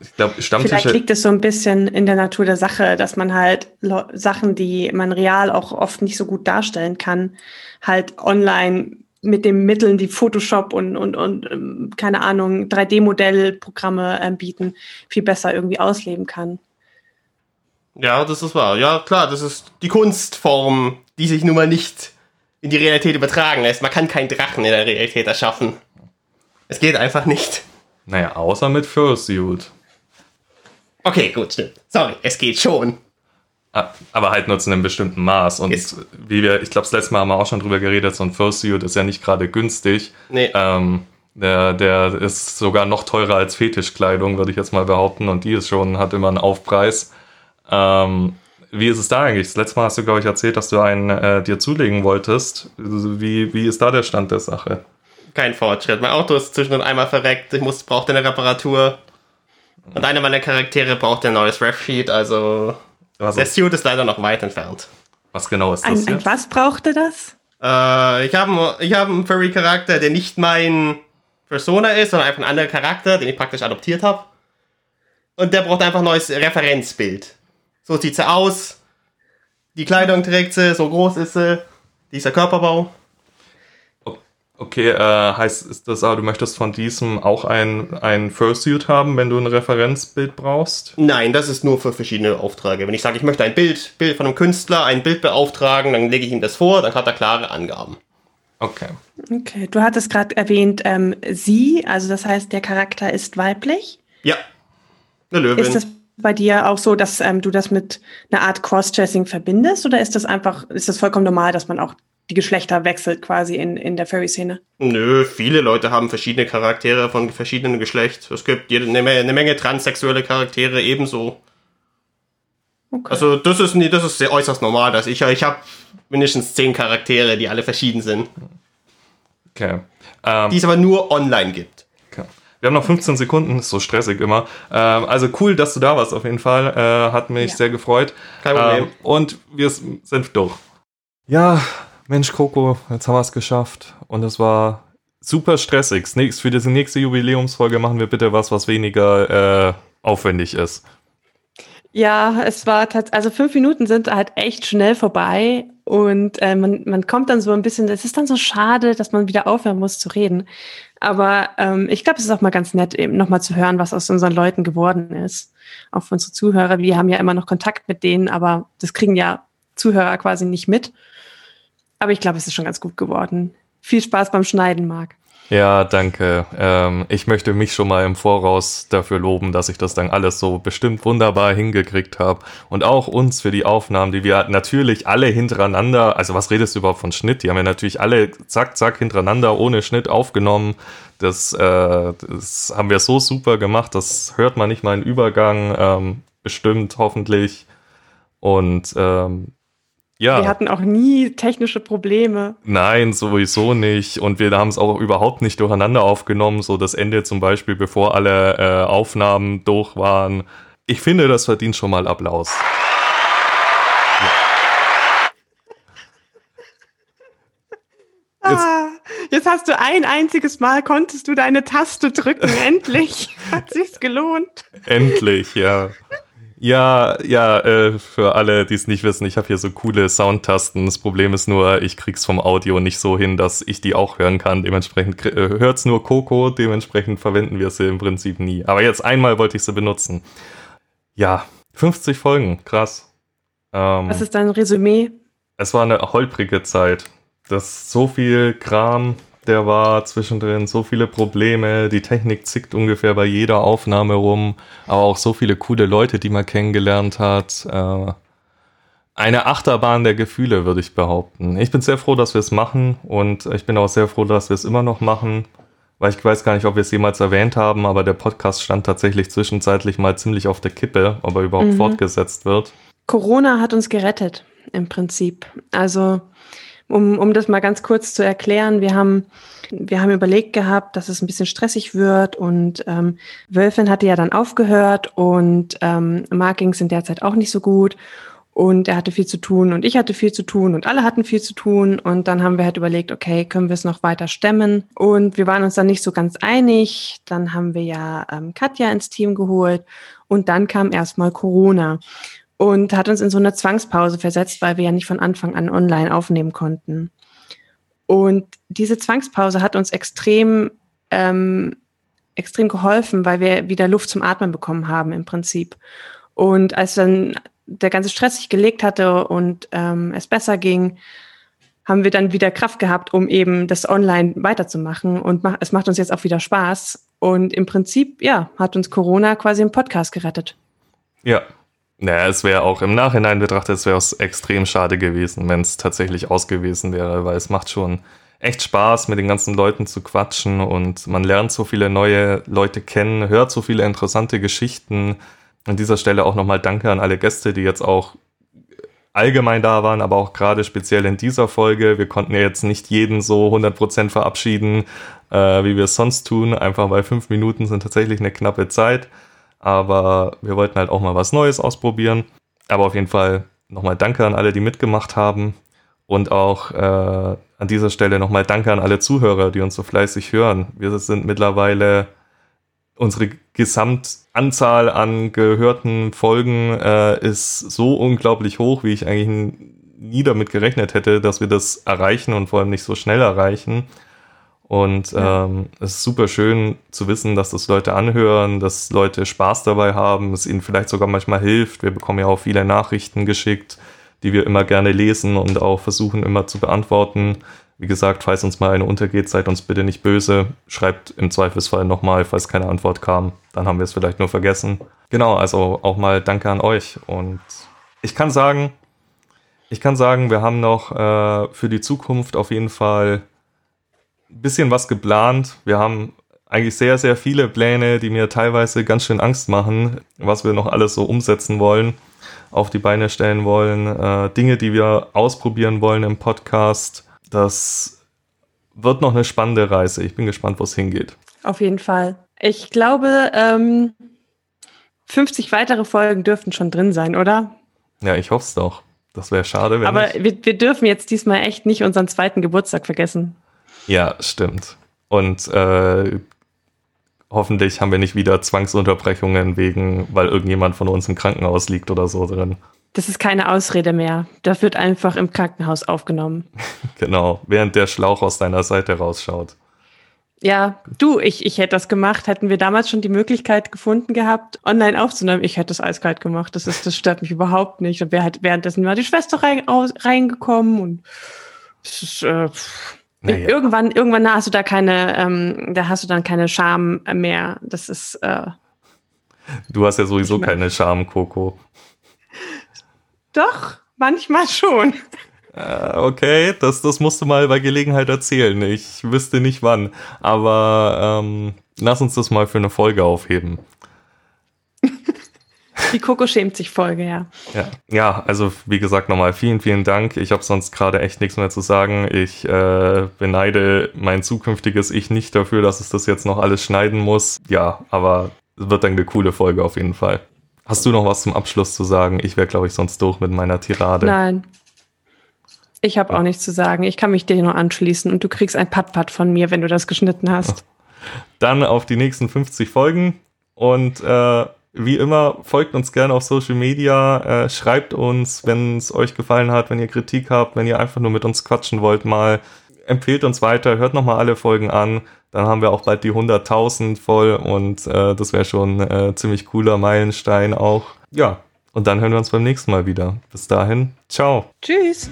Ich glaube, Stammtische. Vielleicht liegt es so ein bisschen in der Natur der Sache, dass man halt Sachen, die man real auch oft nicht so gut darstellen kann, halt online mit den Mitteln, die Photoshop und, und, und ähm, keine Ahnung, 3D-Modellprogramme äh, bieten, viel besser irgendwie ausleben kann. Ja, das ist wahr. Ja, klar, das ist die Kunstform, die sich nun mal nicht in die Realität übertragen lässt. Man kann keinen Drachen in der Realität erschaffen. Es geht einfach nicht. Naja, außer mit Fursuit. Okay, gut, stimmt. Sorry, es geht schon. Ah, aber halt nur zu einem bestimmten Maß. Und Ist. wie wir, ich glaube, das letzte Mal haben wir auch schon drüber geredet, so ein Fursuit ist ja nicht gerade günstig. Nee. Ähm, der, der ist sogar noch teurer als Fetischkleidung, würde ich jetzt mal behaupten. Und die ist schon, hat immer einen Aufpreis. Ähm, wie ist es da eigentlich? Das letzte Mal hast du, glaube ich, erzählt, dass du einen äh, dir zulegen wolltest. Wie, wie ist da der Stand der Sache? Kein Fortschritt. Mein Auto ist zwischendurch einmal verreckt, ich muss, brauchte eine Reparatur. Und einer meiner Charaktere braucht ein neues Ref-Sheet, also, also der Suit ist leider noch weit entfernt. Was genau ist das? Ein, ein was brauchte das? Äh, ich habe ich hab einen Furry-Charakter, der nicht mein Persona ist, sondern einfach ein anderer Charakter, den ich praktisch adoptiert habe. Und der braucht einfach ein neues Referenzbild. So sieht sie aus. Die Kleidung trägt sie, so groß ist sie. Dieser Körperbau. Okay, äh, heißt ist das aber, du möchtest von diesem auch ein, ein Fursuit haben, wenn du ein Referenzbild brauchst? Nein, das ist nur für verschiedene Aufträge. Wenn ich sage, ich möchte ein Bild, Bild von einem Künstler, ein Bild beauftragen, dann lege ich ihm das vor, dann hat er klare Angaben. Okay. Okay, du hattest gerade erwähnt, ähm, sie, also das heißt, der Charakter ist weiblich? Ja, eine Löwin. Ist das bei dir auch so, dass ähm, du das mit einer Art Cross-Dressing verbindest oder ist das einfach, ist das vollkommen normal, dass man auch die Geschlechter wechselt quasi in, in der Furry-Szene? Nö, viele Leute haben verschiedene Charaktere von verschiedenen Geschlecht. Es gibt jede, eine, eine Menge transsexuelle Charaktere ebenso. Okay. Also das ist das ist sehr äußerst normal, dass ich ich habe mindestens zehn Charaktere, die alle verschieden sind. Okay. Ähm, die es aber nur online gibt. Okay. Wir haben noch 15 Sekunden, ist so stressig immer. Ähm, also cool, dass du da warst auf jeden Fall. Äh, hat mich ja. sehr gefreut. Kein Problem. Ähm, und wir sind durch. Ja, Mensch, Coco, jetzt haben wir es geschafft. Und es war super stressig. Für diese nächste Jubiläumsfolge machen wir bitte was, was weniger äh, aufwendig ist. Ja, es war tatsächlich, also fünf Minuten sind halt echt schnell vorbei und äh, man, man kommt dann so ein bisschen, es ist dann so schade, dass man wieder aufhören muss zu reden. Aber ähm, ich glaube, es ist auch mal ganz nett, eben nochmal zu hören, was aus unseren Leuten geworden ist. Auch für unsere Zuhörer. Wir haben ja immer noch Kontakt mit denen, aber das kriegen ja Zuhörer quasi nicht mit. Aber ich glaube, es ist schon ganz gut geworden. Viel Spaß beim Schneiden, Marc. Ja, danke. Ähm, ich möchte mich schon mal im Voraus dafür loben, dass ich das dann alles so bestimmt wunderbar hingekriegt habe. Und auch uns für die Aufnahmen, die wir natürlich alle hintereinander, also was redest du überhaupt von Schnitt? Die haben wir natürlich alle zack, zack hintereinander ohne Schnitt aufgenommen. Das, äh, das haben wir so super gemacht, das hört man nicht mal im Übergang. Ähm, bestimmt, hoffentlich. Und ähm, ja. Wir hatten auch nie technische Probleme. Nein, sowieso nicht. Und wir haben es auch überhaupt nicht durcheinander aufgenommen. So das Ende zum Beispiel, bevor alle äh, Aufnahmen durch waren. Ich finde, das verdient schon mal Applaus. Ja. Jetzt, ah, jetzt hast du ein einziges Mal, konntest du deine Taste drücken. Endlich hat sich's gelohnt. Endlich, ja. Ja, ja, äh, für alle, die es nicht wissen, ich habe hier so coole Soundtasten. Das Problem ist nur, ich krieg's vom Audio nicht so hin, dass ich die auch hören kann. Dementsprechend äh, hört's nur Coco, dementsprechend verwenden wir sie im Prinzip nie. Aber jetzt einmal wollte ich sie benutzen. Ja, 50 Folgen, krass. Ähm, Was ist dein Resümee? Es war eine holprige Zeit. Das so viel Kram, der war zwischendrin, so viele Probleme, die Technik zickt ungefähr bei jeder Aufnahme rum, aber auch so viele coole Leute, die man kennengelernt hat. Äh, eine Achterbahn der Gefühle, würde ich behaupten. Ich bin sehr froh, dass wir es machen und ich bin auch sehr froh, dass wir es immer noch machen, weil ich weiß gar nicht, ob wir es jemals erwähnt haben, aber der Podcast stand tatsächlich zwischenzeitlich mal ziemlich auf der Kippe, ob er überhaupt mhm. fortgesetzt wird. Corona hat uns gerettet, im Prinzip. Also um, um das mal ganz kurz zu erklären, wir haben, wir haben überlegt gehabt, dass es ein bisschen stressig wird und ähm, Wölfin hatte ja dann aufgehört und ähm, Mark ging es in der Zeit auch nicht so gut und er hatte viel zu tun und ich hatte viel zu tun und alle hatten viel zu tun und dann haben wir halt überlegt, okay, können wir es noch weiter stemmen und wir waren uns dann nicht so ganz einig. Dann haben wir ja ähm, Katja ins Team geholt und dann kam erstmal Corona und hat uns in so eine Zwangspause versetzt, weil wir ja nicht von Anfang an online aufnehmen konnten. Und diese Zwangspause hat uns extrem, ähm, extrem geholfen, weil wir wieder Luft zum Atmen bekommen haben im Prinzip. Und als dann der ganze Stress sich gelegt hatte und ähm, es besser ging, haben wir dann wieder Kraft gehabt, um eben das online weiterzumachen. Und mach, es macht uns jetzt auch wieder Spaß. Und im Prinzip, ja, hat uns Corona quasi im Podcast gerettet. Ja, naja, es wäre auch im Nachhinein betrachtet, es wäre es extrem schade gewesen, wenn es tatsächlich ausgewiesen wäre, weil es macht schon echt Spaß, mit den ganzen Leuten zu quatschen und man lernt so viele neue Leute kennen, hört so viele interessante Geschichten. An dieser Stelle auch nochmal Danke an alle Gäste, die jetzt auch allgemein da waren, aber auch gerade speziell in dieser Folge. Wir konnten ja jetzt nicht jeden so 100% verabschieden, äh, wie wir es sonst tun, einfach weil fünf Minuten sind tatsächlich eine knappe Zeit. Aber wir wollten halt auch mal was Neues ausprobieren. Aber auf jeden Fall nochmal Danke an alle, die mitgemacht haben. Und auch äh, an dieser Stelle nochmal Danke an alle Zuhörer, die uns so fleißig hören. Wir sind mittlerweile unsere Gesamtanzahl an gehörten Folgen äh, ist so unglaublich hoch, wie ich eigentlich nie damit gerechnet hätte, dass wir das erreichen und vor allem nicht so schnell erreichen. Und ja. ähm, es ist super schön zu wissen, dass das Leute anhören, dass Leute Spaß dabei haben, es ihnen vielleicht sogar manchmal hilft. Wir bekommen ja auch viele Nachrichten geschickt, die wir immer gerne lesen und auch versuchen immer zu beantworten. Wie gesagt, falls uns mal eine untergeht, seid uns bitte nicht böse. Schreibt im Zweifelsfall nochmal, falls keine Antwort kam. Dann haben wir es vielleicht nur vergessen. Genau, also auch mal Danke an euch. Und ich kann sagen, Ich kann sagen, wir haben noch äh, für die Zukunft auf jeden Fall bisschen was geplant. Wir haben eigentlich sehr, sehr viele Pläne, die mir teilweise ganz schön Angst machen, was wir noch alles so umsetzen wollen, auf die Beine stellen wollen, äh, Dinge, die wir ausprobieren wollen im Podcast. Das wird noch eine spannende Reise. Ich bin gespannt, wo es hingeht. Auf jeden Fall. Ich glaube, ähm, 50 weitere Folgen dürften schon drin sein, oder? Ja, ich hoffe es doch. Das wäre schade, wenn Aber wir, wir dürfen jetzt diesmal echt nicht unseren zweiten Geburtstag vergessen. Ja, stimmt. Und äh, hoffentlich haben wir nicht wieder Zwangsunterbrechungen wegen, weil irgendjemand von uns im Krankenhaus liegt oder so drin. Das ist keine Ausrede mehr. Das wird einfach im Krankenhaus aufgenommen. genau, während der Schlauch aus deiner Seite rausschaut. Ja, du, ich, ich hätte das gemacht. Hätten wir damals schon die Möglichkeit gefunden gehabt, online aufzunehmen, ich hätte es eiskalt gemacht. Das, ist, das stört mich überhaupt nicht. Und halt, währenddessen war die Schwester rein, aus, reingekommen und es ist, äh, naja. irgendwann, irgendwann hast du da keine, ähm, da hast du dann keine Scham mehr. Das ist. Äh, du hast ja sowieso keine Scham, Coco. Doch, manchmal schon. Äh, okay, das, das musst du mal bei Gelegenheit erzählen. Ich wüsste nicht wann. Aber ähm, lass uns das mal für eine Folge aufheben. Die Coco schämt sich Folge, ja. Ja, ja also wie gesagt nochmal vielen, vielen Dank. Ich habe sonst gerade echt nichts mehr zu sagen. Ich äh, beneide mein zukünftiges Ich nicht dafür, dass es das jetzt noch alles schneiden muss. Ja, aber es wird dann eine coole Folge auf jeden Fall. Hast du noch was zum Abschluss zu sagen? Ich wäre, glaube ich, sonst durch mit meiner Tirade. Nein, ich habe auch nichts zu sagen. Ich kann mich dir nur anschließen und du kriegst ein Pat-Pat von mir, wenn du das geschnitten hast. Dann auf die nächsten 50 Folgen und äh, wie immer, folgt uns gerne auf Social Media, äh, schreibt uns, wenn es euch gefallen hat, wenn ihr Kritik habt, wenn ihr einfach nur mit uns quatschen wollt, mal empfehlt uns weiter, hört nochmal alle Folgen an, dann haben wir auch bald die 100.000 voll und äh, das wäre schon äh, ziemlich cooler Meilenstein auch. Ja, und dann hören wir uns beim nächsten Mal wieder. Bis dahin, ciao. Tschüss.